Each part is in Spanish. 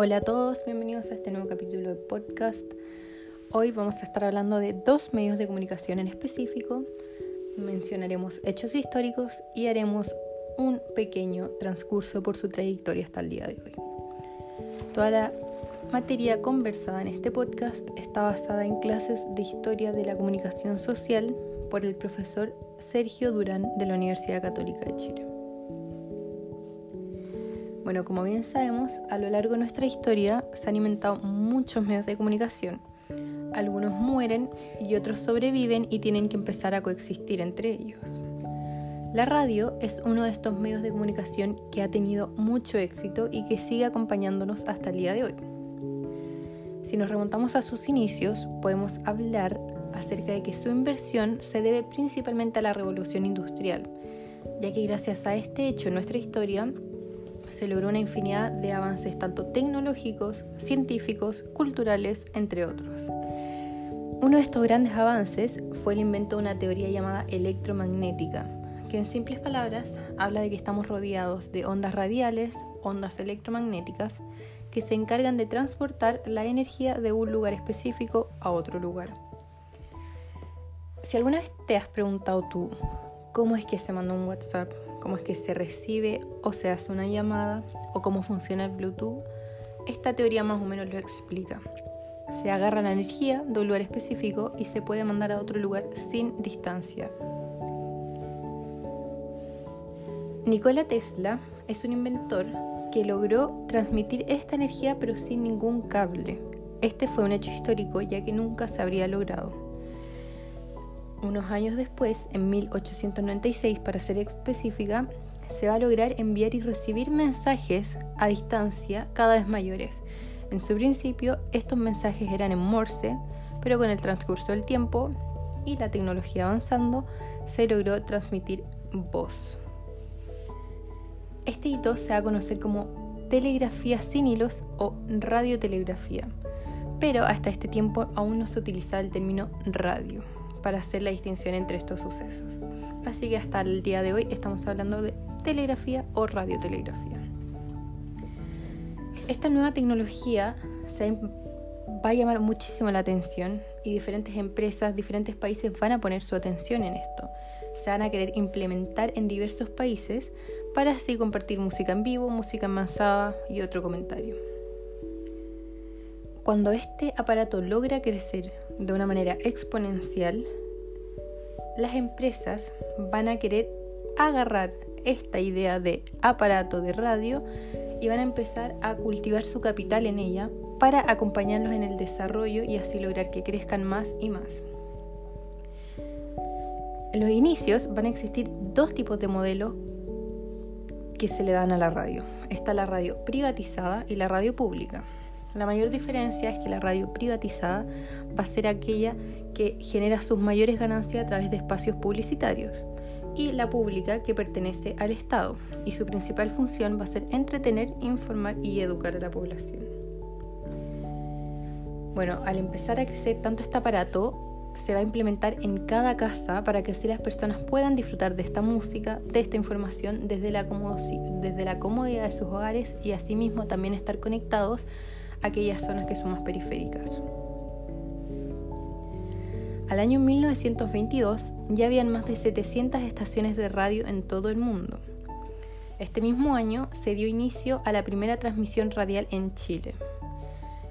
Hola a todos, bienvenidos a este nuevo capítulo de podcast. Hoy vamos a estar hablando de dos medios de comunicación en específico. Mencionaremos hechos históricos y haremos un pequeño transcurso por su trayectoria hasta el día de hoy. Toda la materia conversada en este podcast está basada en clases de historia de la comunicación social por el profesor Sergio Durán de la Universidad Católica de Chile. Bueno, como bien sabemos, a lo largo de nuestra historia se han inventado muchos medios de comunicación. Algunos mueren y otros sobreviven y tienen que empezar a coexistir entre ellos. La radio es uno de estos medios de comunicación que ha tenido mucho éxito y que sigue acompañándonos hasta el día de hoy. Si nos remontamos a sus inicios, podemos hablar acerca de que su inversión se debe principalmente a la revolución industrial, ya que gracias a este hecho en nuestra historia se logró una infinidad de avances tanto tecnológicos, científicos, culturales, entre otros. Uno de estos grandes avances fue el invento de una teoría llamada electromagnética, que en simples palabras habla de que estamos rodeados de ondas radiales, ondas electromagnéticas, que se encargan de transportar la energía de un lugar específico a otro lugar. Si alguna vez te has preguntado tú, ¿cómo es que se manda un WhatsApp? Cómo es que se recibe o se hace una llamada o cómo funciona el Bluetooth, esta teoría más o menos lo explica. Se agarra la energía de un lugar específico y se puede mandar a otro lugar sin distancia. Nikola Tesla es un inventor que logró transmitir esta energía pero sin ningún cable. Este fue un hecho histórico ya que nunca se habría logrado. Unos años después, en 1896 para ser específica, se va a lograr enviar y recibir mensajes a distancia cada vez mayores. En su principio, estos mensajes eran en Morse, pero con el transcurso del tiempo y la tecnología avanzando, se logró transmitir voz. Este hito se va a conocer como telegrafía sin hilos o radiotelegrafía, pero hasta este tiempo aún no se utilizaba el término radio para hacer la distinción entre estos sucesos. Así que hasta el día de hoy estamos hablando de telegrafía o radiotelegrafía. Esta nueva tecnología va a llamar muchísimo la atención y diferentes empresas, diferentes países van a poner su atención en esto. Se van a querer implementar en diversos países para así compartir música en vivo, música enmasada y otro comentario. Cuando este aparato logra crecer de una manera exponencial, las empresas van a querer agarrar esta idea de aparato de radio y van a empezar a cultivar su capital en ella para acompañarlos en el desarrollo y así lograr que crezcan más y más. En los inicios van a existir dos tipos de modelos que se le dan a la radio. Está la radio privatizada y la radio pública. La mayor diferencia es que la radio privatizada va a ser aquella que genera sus mayores ganancias a través de espacios publicitarios y la pública que pertenece al Estado y su principal función va a ser entretener, informar y educar a la población. Bueno, al empezar a crecer tanto este aparato, se va a implementar en cada casa para que así las personas puedan disfrutar de esta música, de esta información desde la, comodidad de sus hogares y asimismo también estar conectados aquellas zonas que son más periféricas. Al año 1922 ya habían más de 700 estaciones de radio en todo el mundo. Este mismo año se dio inicio a la primera transmisión radial en Chile.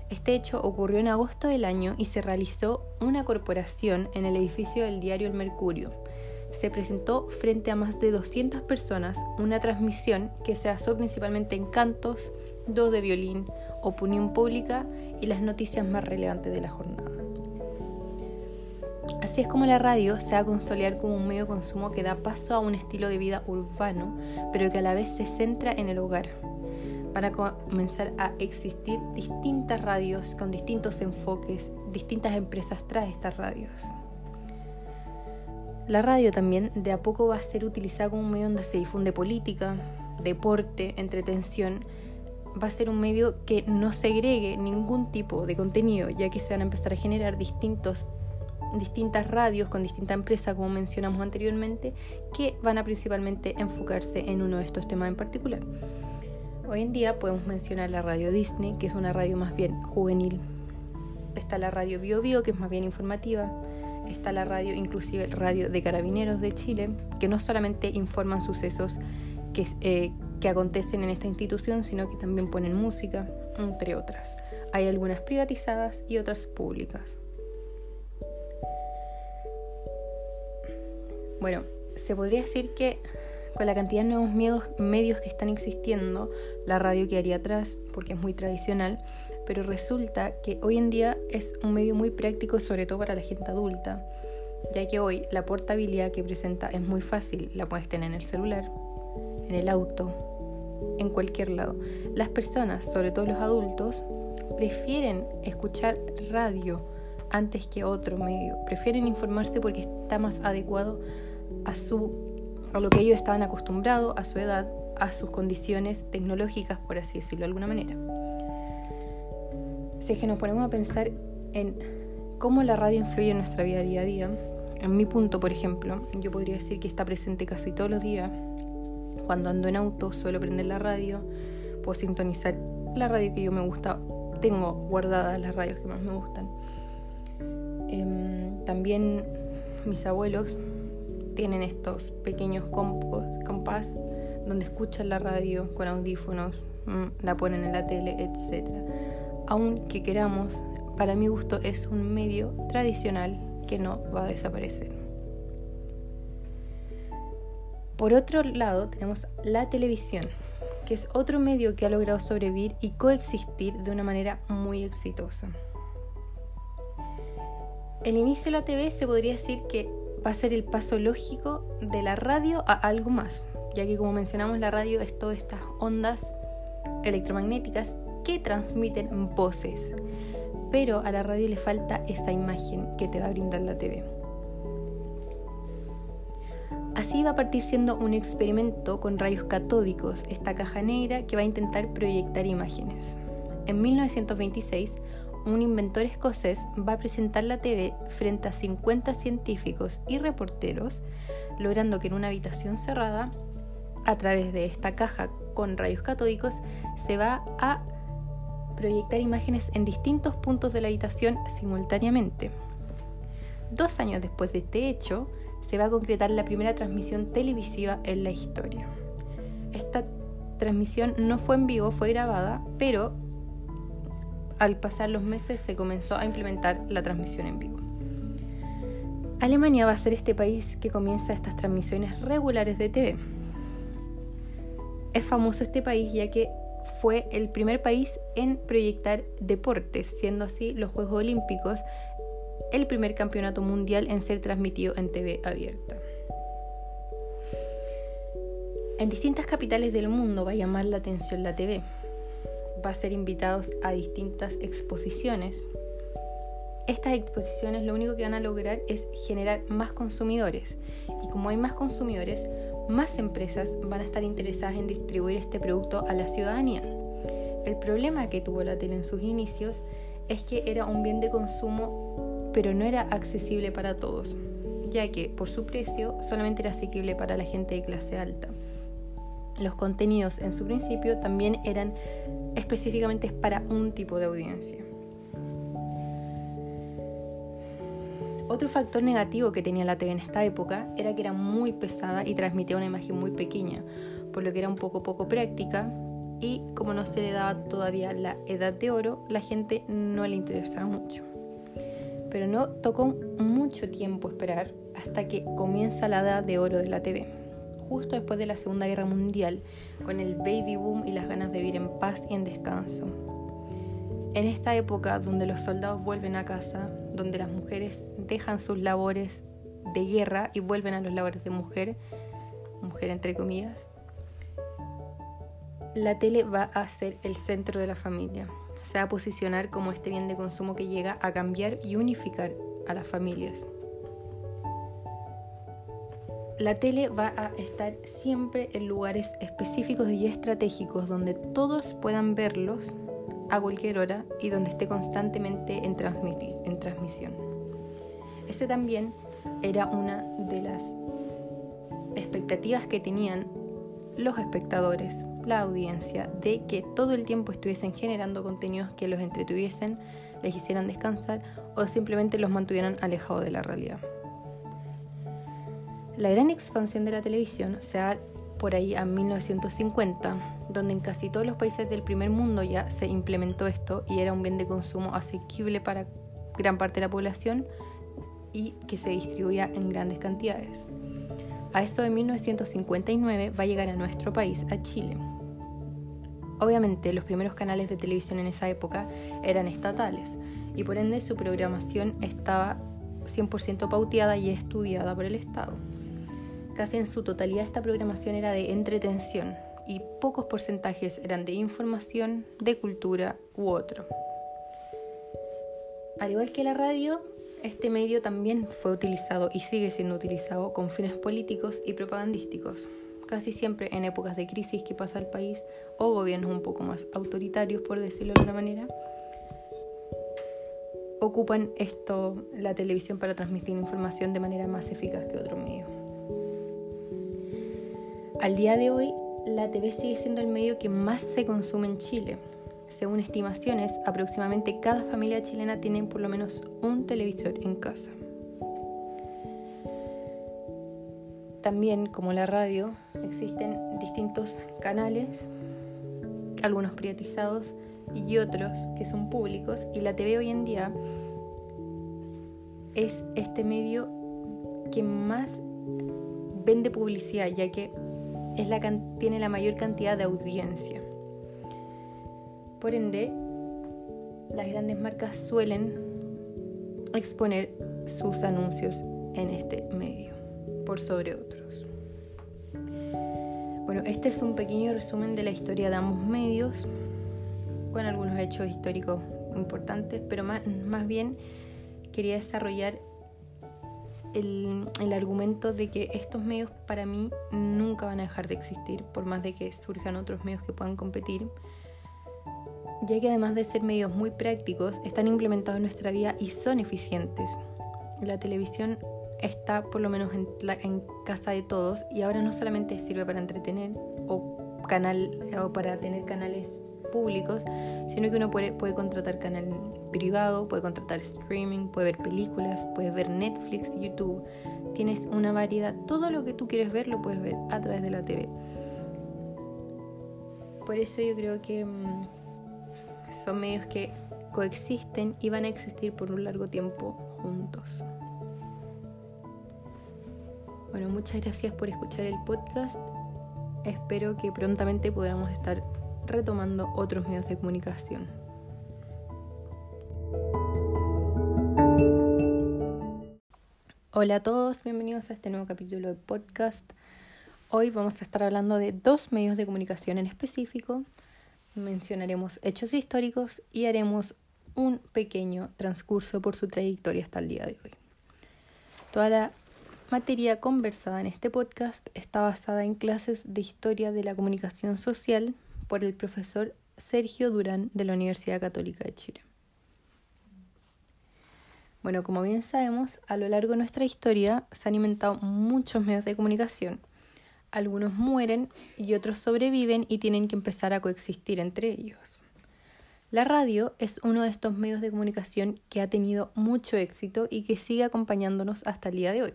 Este hecho ocurrió en agosto del año y se realizó una corporación en el edificio del diario El Mercurio. Se presentó frente a más de 200 personas una transmisión que se basó principalmente en cantos, dos de violín, opinión pública y las noticias más relevantes de la jornada. Así es como la radio se va a consolidar como un medio de consumo que da paso a un estilo de vida urbano, pero que a la vez se centra en el hogar. Van a comenzar a existir distintas radios con distintos enfoques, distintas empresas tras estas radios. La radio también de a poco va a ser utilizada como un medio donde se difunde política, deporte, entretención va a ser un medio que no segregue ningún tipo de contenido, ya que se van a empezar a generar distintos, distintas radios con distintas empresas, como mencionamos anteriormente, que van a principalmente enfocarse en uno de estos temas en particular. Hoy en día podemos mencionar la radio Disney, que es una radio más bien juvenil. Está la radio Bio Bio, que es más bien informativa. Está la radio, inclusive el radio de Carabineros de Chile, que no solamente informan sucesos que, eh, que acontecen en esta institución, sino que también ponen música, entre otras. Hay algunas privatizadas y otras públicas. Bueno, se podría decir que con la cantidad de nuevos medios que están existiendo, la radio quedaría atrás porque es muy tradicional, pero resulta que hoy en día es un medio muy práctico, sobre todo para la gente adulta, ya que hoy la portabilidad que presenta es muy fácil, la puedes tener en el celular, en el auto, en cualquier lado. Las personas, sobre todo los adultos, prefieren escuchar radio antes que otro medio, prefieren informarse porque está más adecuado a su a lo que ellos estaban acostumbrados, a su edad, a sus condiciones tecnológicas, por así decirlo de alguna manera. Si es que nos ponemos a pensar en cómo la radio influye en nuestra vida día a día, en mi punto, por ejemplo, yo podría decir que está presente casi todos los días. Cuando ando en auto suelo prender la radio, puedo sintonizar la radio que yo me gusta, tengo guardadas las radios que más me gustan. Em, también mis abuelos tienen estos pequeños compás donde escuchan la radio con audífonos, mm, la ponen en la tele, etc. Aunque queramos, para mi gusto es un medio tradicional que no va a desaparecer. Por otro lado, tenemos la televisión, que es otro medio que ha logrado sobrevivir y coexistir de una manera muy exitosa. El inicio de la TV se podría decir que va a ser el paso lógico de la radio a algo más, ya que como mencionamos la radio es todas estas ondas electromagnéticas que transmiten voces, pero a la radio le falta esa imagen que te va a brindar la TV. Así va a partir siendo un experimento con rayos catódicos, esta caja negra que va a intentar proyectar imágenes. En 1926, un inventor escocés va a presentar la TV frente a 50 científicos y reporteros, logrando que en una habitación cerrada, a través de esta caja con rayos catódicos, se va a proyectar imágenes en distintos puntos de la habitación simultáneamente. Dos años después de este hecho, se va a concretar la primera transmisión televisiva en la historia. Esta transmisión no fue en vivo, fue grabada, pero al pasar los meses se comenzó a implementar la transmisión en vivo. Alemania va a ser este país que comienza estas transmisiones regulares de TV. Es famoso este país ya que fue el primer país en proyectar deportes, siendo así los Juegos Olímpicos el primer campeonato mundial en ser transmitido en TV abierta. En distintas capitales del mundo va a llamar la atención la TV va a ser invitados a distintas exposiciones. Estas exposiciones lo único que van a lograr es generar más consumidores y como hay más consumidores, más empresas van a estar interesadas en distribuir este producto a la ciudadanía. El problema que tuvo la tele en sus inicios es que era un bien de consumo, pero no era accesible para todos, ya que por su precio solamente era asequible para la gente de clase alta. Los contenidos en su principio también eran específicamente para un tipo de audiencia. Otro factor negativo que tenía la TV en esta época era que era muy pesada y transmitía una imagen muy pequeña, por lo que era un poco poco práctica y como no se le daba todavía la edad de oro, la gente no le interesaba mucho. Pero no tocó mucho tiempo esperar hasta que comienza la edad de oro de la TV justo después de la Segunda Guerra Mundial, con el baby boom y las ganas de vivir en paz y en descanso. En esta época donde los soldados vuelven a casa, donde las mujeres dejan sus labores de guerra y vuelven a los labores de mujer, mujer entre comillas, la tele va a ser el centro de la familia. Se va a posicionar como este bien de consumo que llega a cambiar y unificar a las familias la tele va a estar siempre en lugares específicos y estratégicos donde todos puedan verlos a cualquier hora y donde esté constantemente en, transmisión. Ese también era una de las expectativas que tenían los espectadores, la audiencia de que todo el tiempo estuviesen generando contenidos que los entretuviesen, les hicieran descansar o simplemente los mantuvieran alejados de la realidad. La gran expansión de la televisión se da por ahí a 1950, donde en casi todos los países del primer mundo ya se implementó esto y era un bien de consumo asequible para gran parte de la población y que se distribuía en grandes cantidades. A eso de 1959 va a llegar a nuestro país, a Chile. Obviamente los primeros canales de televisión en esa época eran estatales y por ende su programación estaba 100% pauteada y estudiada por el Estado. Casi en su totalidad esta programación era de entretención y pocos porcentajes eran de información, de cultura u otro. Al igual que la radio, este medio también fue utilizado y sigue siendo utilizado con fines políticos y propagandísticos, casi siempre en épocas de crisis que pasa el país o gobiernos un poco más autoritarios, por decirlo de una manera, ocupan esto, la televisión, para transmitir información de manera más eficaz que otros medios. Al día de hoy, la TV sigue siendo el medio que más se consume en Chile, según estimaciones, aproximadamente cada familia chilena tiene por lo menos un televisor en casa. También, como la radio, existen distintos canales, algunos privatizados y otros que son públicos, y la TV hoy en día es este medio que más vende publicidad, ya que es la, tiene la mayor cantidad de audiencia. Por ende, las grandes marcas suelen exponer sus anuncios en este medio por sobre otros. Bueno, este es un pequeño resumen de la historia de ambos medios, con algunos hechos históricos importantes, pero más, más bien quería desarrollar el, el, argumento de que estos medios para mí nunca van a dejar de existir, por más de que surjan otros medios que puedan competir ya que además de ser medios muy prácticos, están implementados en nuestra vida y son eficientes. La televisión está por lo menos en, casa de todos y ahora no solamente sirve para entretener o, canal, o para tener canales públicos, sino que uno puede, puede contratar canal privado, puede contratar streaming, puede ver películas, puede ver Netflix, YouTube. Tienes una variedad, todo lo que tú quieres ver lo puedes ver a través de la TV. Por eso yo creo que mm, son medios que coexisten y van a existir por un largo tiempo juntos. Bueno, muchas gracias por escuchar el podcast. Espero que prontamente podamos estar retomando otros medios de comunicación. Hola a todos, bienvenidos a este nuevo capítulo de podcast. Hoy vamos a estar hablando de dos medios de comunicación en específico mencionaremos hechos históricos y haremos un pequeño transcurso por su trayectoria hasta el día de hoy. Toda la materia conversada en este podcast está basada en clases de historia de la comunicación social por el profesor Sergio Durán de la Universidad Católica de Chile. Bueno, como bien sabemos, a lo largo de nuestra historia se han inventado muchos medios de comunicación algunos mueren y otros sobreviven y tienen que empezar a coexistir entre ellos. La radio es uno de estos medios de comunicación que ha tenido mucho éxito y que sigue acompañándonos hasta el día de hoy.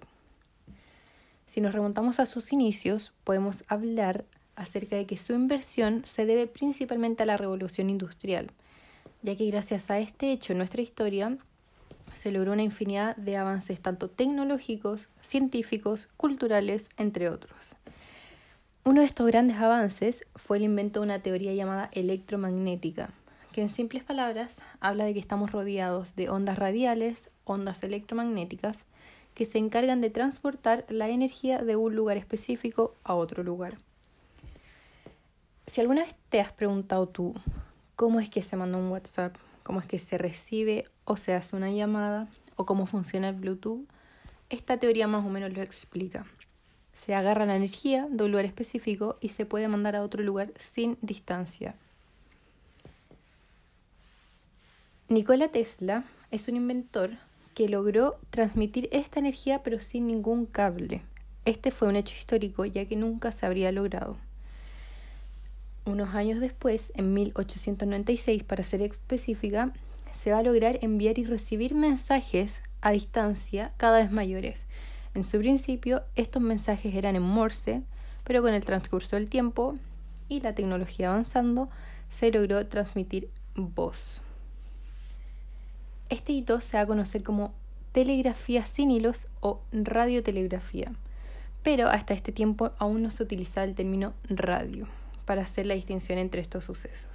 Si nos remontamos a sus inicios, podemos hablar acerca de que su inversión se debe principalmente a la revolución industrial, ya que gracias a este hecho en nuestra historia se logró una infinidad de avances tanto tecnológicos, científicos, culturales, entre otros. Uno de estos grandes avances fue el invento de una teoría llamada electromagnética, que en simples palabras habla de que estamos rodeados de ondas radiales, ondas electromagnéticas, que se encargan de transportar la energía de un lugar específico a otro lugar. Si alguna vez te has preguntado tú cómo es que se manda un WhatsApp, cómo es que se recibe o se hace una llamada, o cómo funciona el Bluetooth, esta teoría más o menos lo explica. Se agarra la energía de un lugar específico y se puede mandar a otro lugar sin distancia. Nikola Tesla es un inventor que logró transmitir esta energía pero sin ningún cable. Este fue un hecho histórico ya que nunca se habría logrado. Unos años después, en 1896 para ser específica, se va a lograr enviar y recibir mensajes a distancia cada vez mayores. En su principio, estos mensajes eran en Morse, pero con el transcurso del tiempo y la tecnología avanzando, se logró transmitir voz. Este hito se va a conocer como telegrafía sin hilos o radiotelegrafía, pero hasta este tiempo aún no se utilizaba el término radio para hacer la distinción entre estos sucesos.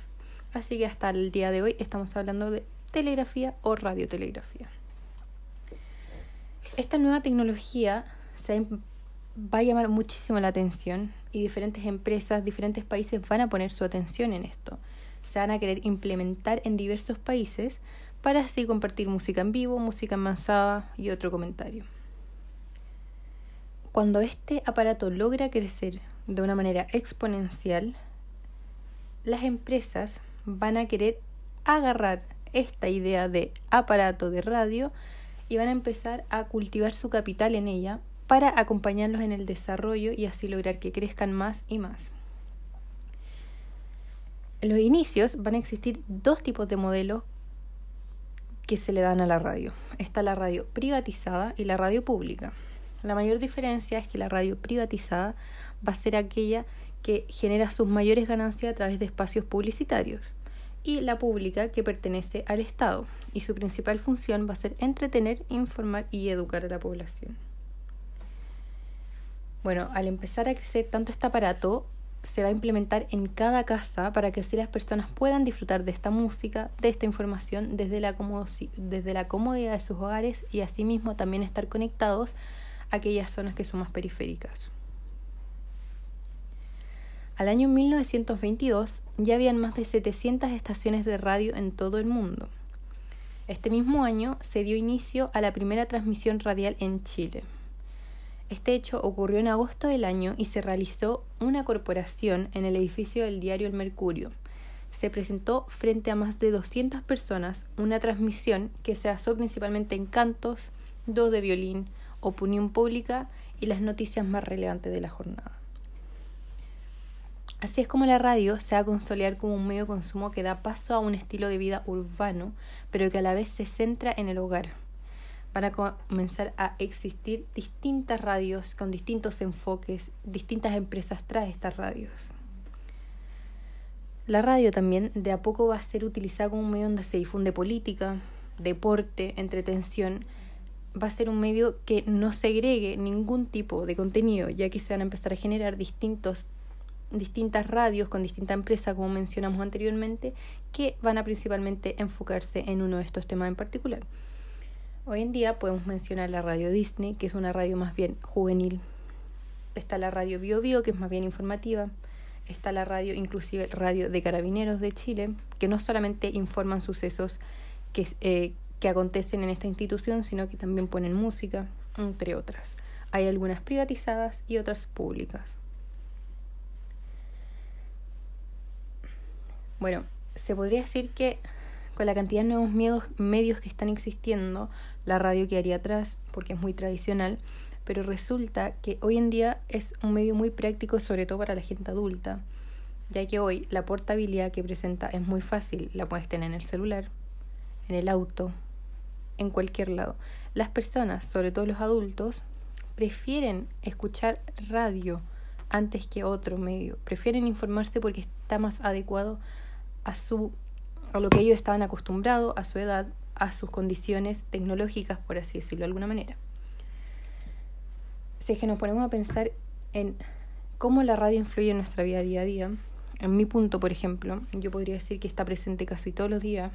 Así que hasta el día de hoy estamos hablando de telegrafía o radiotelegrafía. Esta nueva tecnología se va a llamar muchísimo la atención y diferentes empresas, diferentes países van a poner su atención en esto. Se van a querer implementar en diversos países para así compartir música en vivo, música enmasada y otro comentario. Cuando este aparato logra crecer de una manera exponencial, las empresas van a querer agarrar esta idea de aparato de radio y van a empezar a cultivar su capital en ella para acompañarlos en el desarrollo y así lograr que crezcan más y más. En los inicios van a existir dos tipos de modelos que se le dan a la radio. Está la radio privatizada y la radio pública. La mayor diferencia es que la radio privatizada va a ser aquella que genera sus mayores ganancias a través de espacios publicitarios y la pública que pertenece al Estado y su principal función va a ser entretener, informar y educar a la población. Bueno, al empezar a crecer tanto este aparato, se va a implementar en cada casa para que así las personas puedan disfrutar de esta música, de esta información desde la, comodidad de sus hogares y asimismo también estar conectados a aquellas zonas que son más periféricas. Al año 1922 ya habían más de 700 estaciones de radio en todo el mundo. Este mismo año se dio inicio a la primera transmisión radial en Chile. Este hecho ocurrió en agosto del año y se realizó una corporación en el edificio del diario El Mercurio. Se presentó frente a más de 200 personas una transmisión que se basó principalmente en cantos, dos de violín, opinión pública y las noticias más relevantes de la jornada. Así es como la radio se va a consolidar como un medio de consumo que da paso a un estilo de vida urbano, pero que a la vez se centra en el hogar. Van a comenzar a existir distintas radios con distintos enfoques, distintas empresas traen estas radios. La radio también de a poco va a ser utilizada como un medio donde se difunde política, deporte, entretención. Va a ser un medio que no segregue ningún tipo de contenido, ya que se van a empezar a generar distintos distintas radios con distintas empresas, como mencionamos anteriormente, que van a principalmente enfocarse en uno de estos temas en particular. Hoy en día podemos mencionar la radio Disney, que es una radio más bien juvenil. Está la radio Bio Bio, que es más bien informativa. Está la radio, inclusive radio de Carabineros de Chile, que no solamente informan sucesos que, eh, que acontecen en esta institución, sino que también ponen música, entre otras. Hay algunas privatizadas y otras públicas. Bueno, se podría decir que con la cantidad de nuevos medios que están existiendo, la radio quedaría atrás porque es muy tradicional, pero resulta que hoy en día es un medio muy práctico, sobre todo para la gente adulta, ya que hoy la portabilidad que presenta es muy fácil, la puedes tener en el celular, en el auto, en cualquier lado. Las personas, sobre todo los adultos, prefieren escuchar radio antes que otro medio, prefieren informarse porque está más adecuado a, su, a lo que ellos estaban acostumbrados, a su edad, a sus condiciones tecnológicas, por así decirlo de alguna manera. Si es que nos ponemos a pensar en cómo la radio influye en nuestra vida día a día, en mi punto, por ejemplo, yo podría decir que está presente casi todos los días.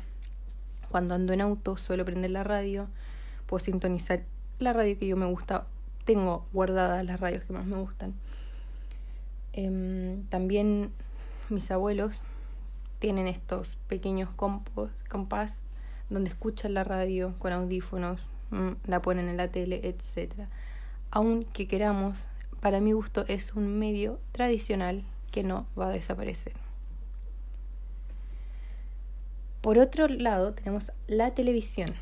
Cuando ando en auto, suelo prender la radio, puedo sintonizar la radio que yo me gusta, tengo guardadas las radios que más me gustan. Em, también mis abuelos tienen estos pequeños compás donde escuchan la radio con audífonos, mm, la ponen en la tele, etc. Aunque queramos, para mi gusto es un medio tradicional que no va a desaparecer. Por otro lado, tenemos la televisión,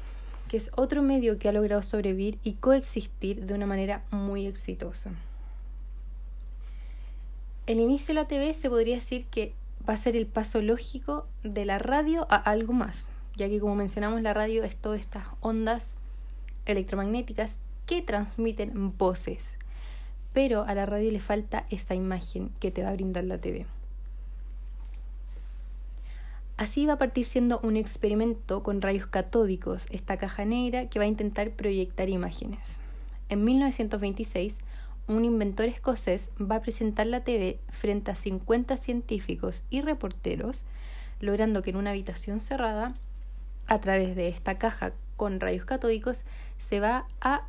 que es otro medio que ha logrado sobrevivir y coexistir de una manera muy exitosa. El inicio de la TV se podría decir que va a ser el paso lógico de la radio a algo más, ya que como mencionamos la radio es todas estas ondas electromagnéticas que transmiten voces, pero a la radio le falta esa imagen que te va a brindar la TV. Así va a partir siendo un experimento con rayos catódicos, esta caja negra que va a intentar proyectar imágenes. En 1926, un inventor escocés va a presentar la TV frente a 50 científicos y reporteros, logrando que en una habitación cerrada, a través de esta caja con rayos catódicos, se va a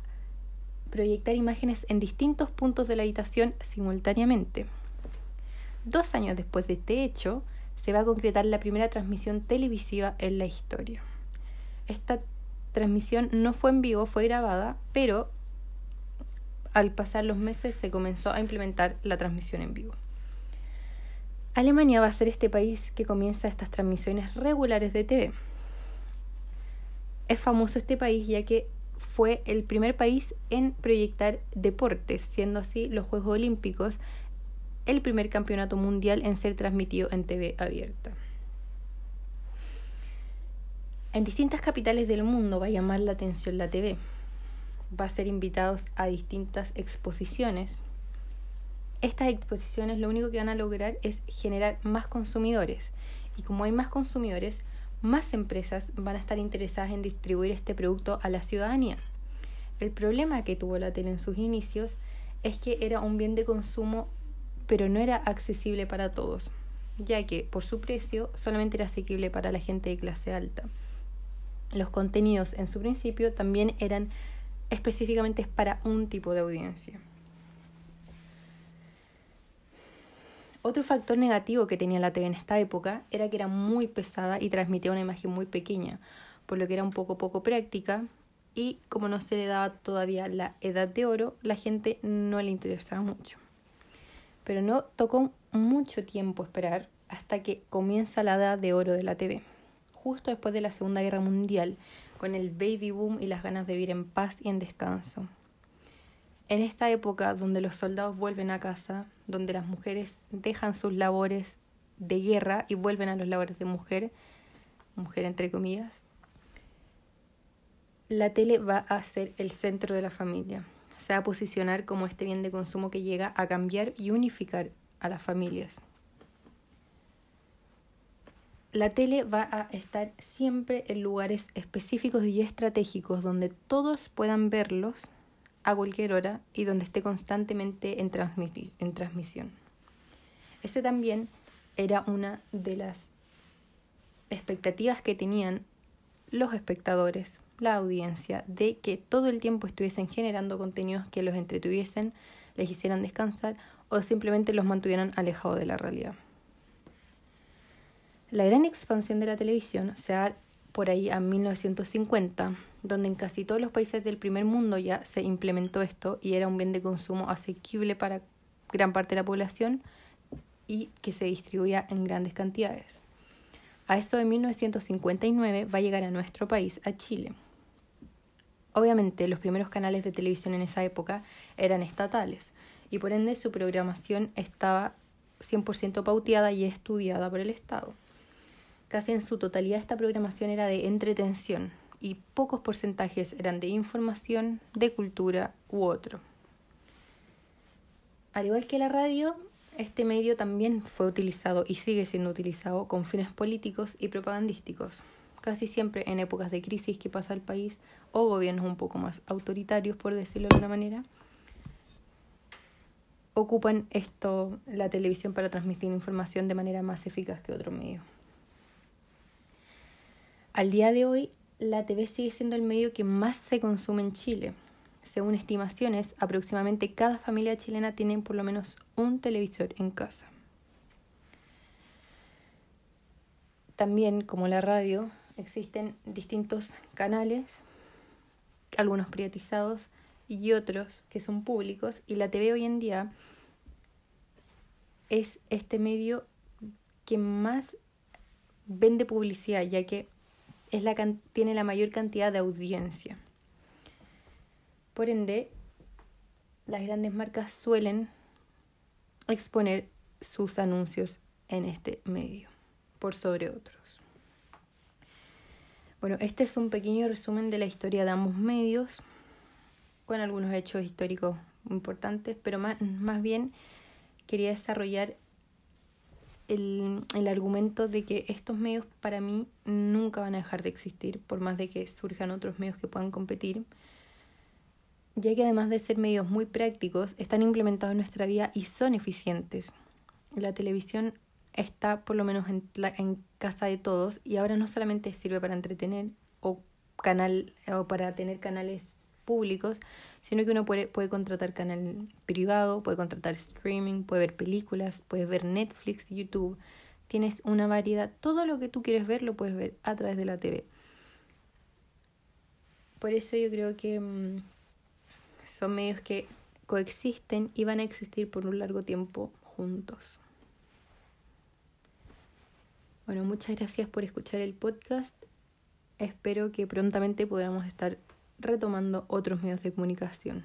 proyectar imágenes en distintos puntos de la habitación simultáneamente. Dos años después de este hecho, se va a concretar la primera transmisión televisiva en la historia. Esta transmisión no fue en vivo, fue grabada, pero al pasar los meses se comenzó a implementar la transmisión en vivo. Alemania va a ser este país que comienza estas transmisiones regulares de TV. Es famoso este país ya que fue el primer país en proyectar deportes, siendo así los Juegos Olímpicos el primer campeonato mundial en ser transmitido en TV abierta. En distintas capitales del mundo va a llamar la atención la TV. Va a ser invitados a distintas exposiciones. Estas exposiciones lo único que van a lograr es generar más consumidores. Y como hay más consumidores, más empresas van a estar interesadas en distribuir este producto a la ciudadanía. El problema que tuvo la tele en sus inicios es que era un bien de consumo pero no era accesible para todos, ya que por su precio solamente era asequible para la gente de clase alta. Los contenidos en su principio también eran específicamente para un tipo de audiencia. Otro factor negativo que tenía la TV en esta época era que era muy pesada y transmitía una imagen muy pequeña, por lo que era un poco poco práctica y como no se le daba todavía la edad de oro, la gente no le interesaba mucho pero no tocó mucho tiempo esperar hasta que comienza la edad de oro de la TV, justo después de la Segunda Guerra Mundial, con el baby boom y las ganas de vivir en paz y en descanso. En esta época donde los soldados vuelven a casa, donde las mujeres dejan sus labores de guerra y vuelven a los labores de mujer, mujer entre comillas, la tele va a ser el centro de la familia se va a posicionar como este bien de consumo que llega a cambiar y unificar a las familias. La tele va a estar siempre en lugares específicos y estratégicos donde todos puedan verlos a cualquier hora y donde esté constantemente en, transmisión. Ese también era una de las expectativas que tenían los espectadores la audiencia de que todo el tiempo estuviesen generando contenidos que los entretuviesen, les hicieran descansar o simplemente los mantuvieran alejados de la realidad. La gran expansión de la televisión se da por ahí a 1950, donde en casi todos los países del primer mundo ya se implementó esto y era un bien de consumo asequible para gran parte de la población y que se distribuía en grandes cantidades. A eso de 1959 va a llegar a nuestro país, a Chile. Obviamente los primeros canales de televisión en esa época eran estatales y por ende su programación estaba 100% pauteada y estudiada por el Estado. Casi en su totalidad esta programación era de entretención y pocos porcentajes eran de información, de cultura u otro. Al igual que la radio, este medio también fue utilizado y sigue siendo utilizado con fines políticos y propagandísticos casi siempre en épocas de crisis que pasa el país o gobiernos un poco más autoritarios, por decirlo de alguna manera, ocupan esto, la televisión para transmitir información de manera más eficaz que otro medio. Al día de hoy, la TV sigue siendo el medio que más se consume en Chile. Según estimaciones, aproximadamente cada familia chilena tiene por lo menos un televisor en casa. También, como la radio, existen distintos canales, algunos privatizados y otros que son públicos, y la TV hoy en día es este medio que más vende publicidad, ya que es la tiene la mayor cantidad de audiencia. Por ende, las grandes marcas suelen exponer sus anuncios en este medio, por sobre otros. Bueno, este es un pequeño resumen de la historia de ambos medios, con algunos hechos históricos importantes, pero más, más bien quería desarrollar el, el, argumento de que estos medios para mí nunca van a dejar de existir, por más de que surjan otros medios que puedan competir, ya que además de ser medios muy prácticos, están implementados en nuestra vida y son eficientes. La televisión está por lo menos en, la, en casa de todos y ahora no solamente sirve para entretener o, canal, o para tener canales públicos, sino que uno puede, puede contratar canal privado, puede contratar streaming, puede ver películas, puedes ver Netflix, YouTube. Tienes una variedad, todo lo que tú quieres ver lo puedes ver a través de la TV. Por eso yo creo que mmm, son medios que coexisten y van a existir por un largo tiempo juntos. Bueno, muchas gracias por escuchar el podcast. Espero que prontamente podamos estar retomando otros medios de comunicación.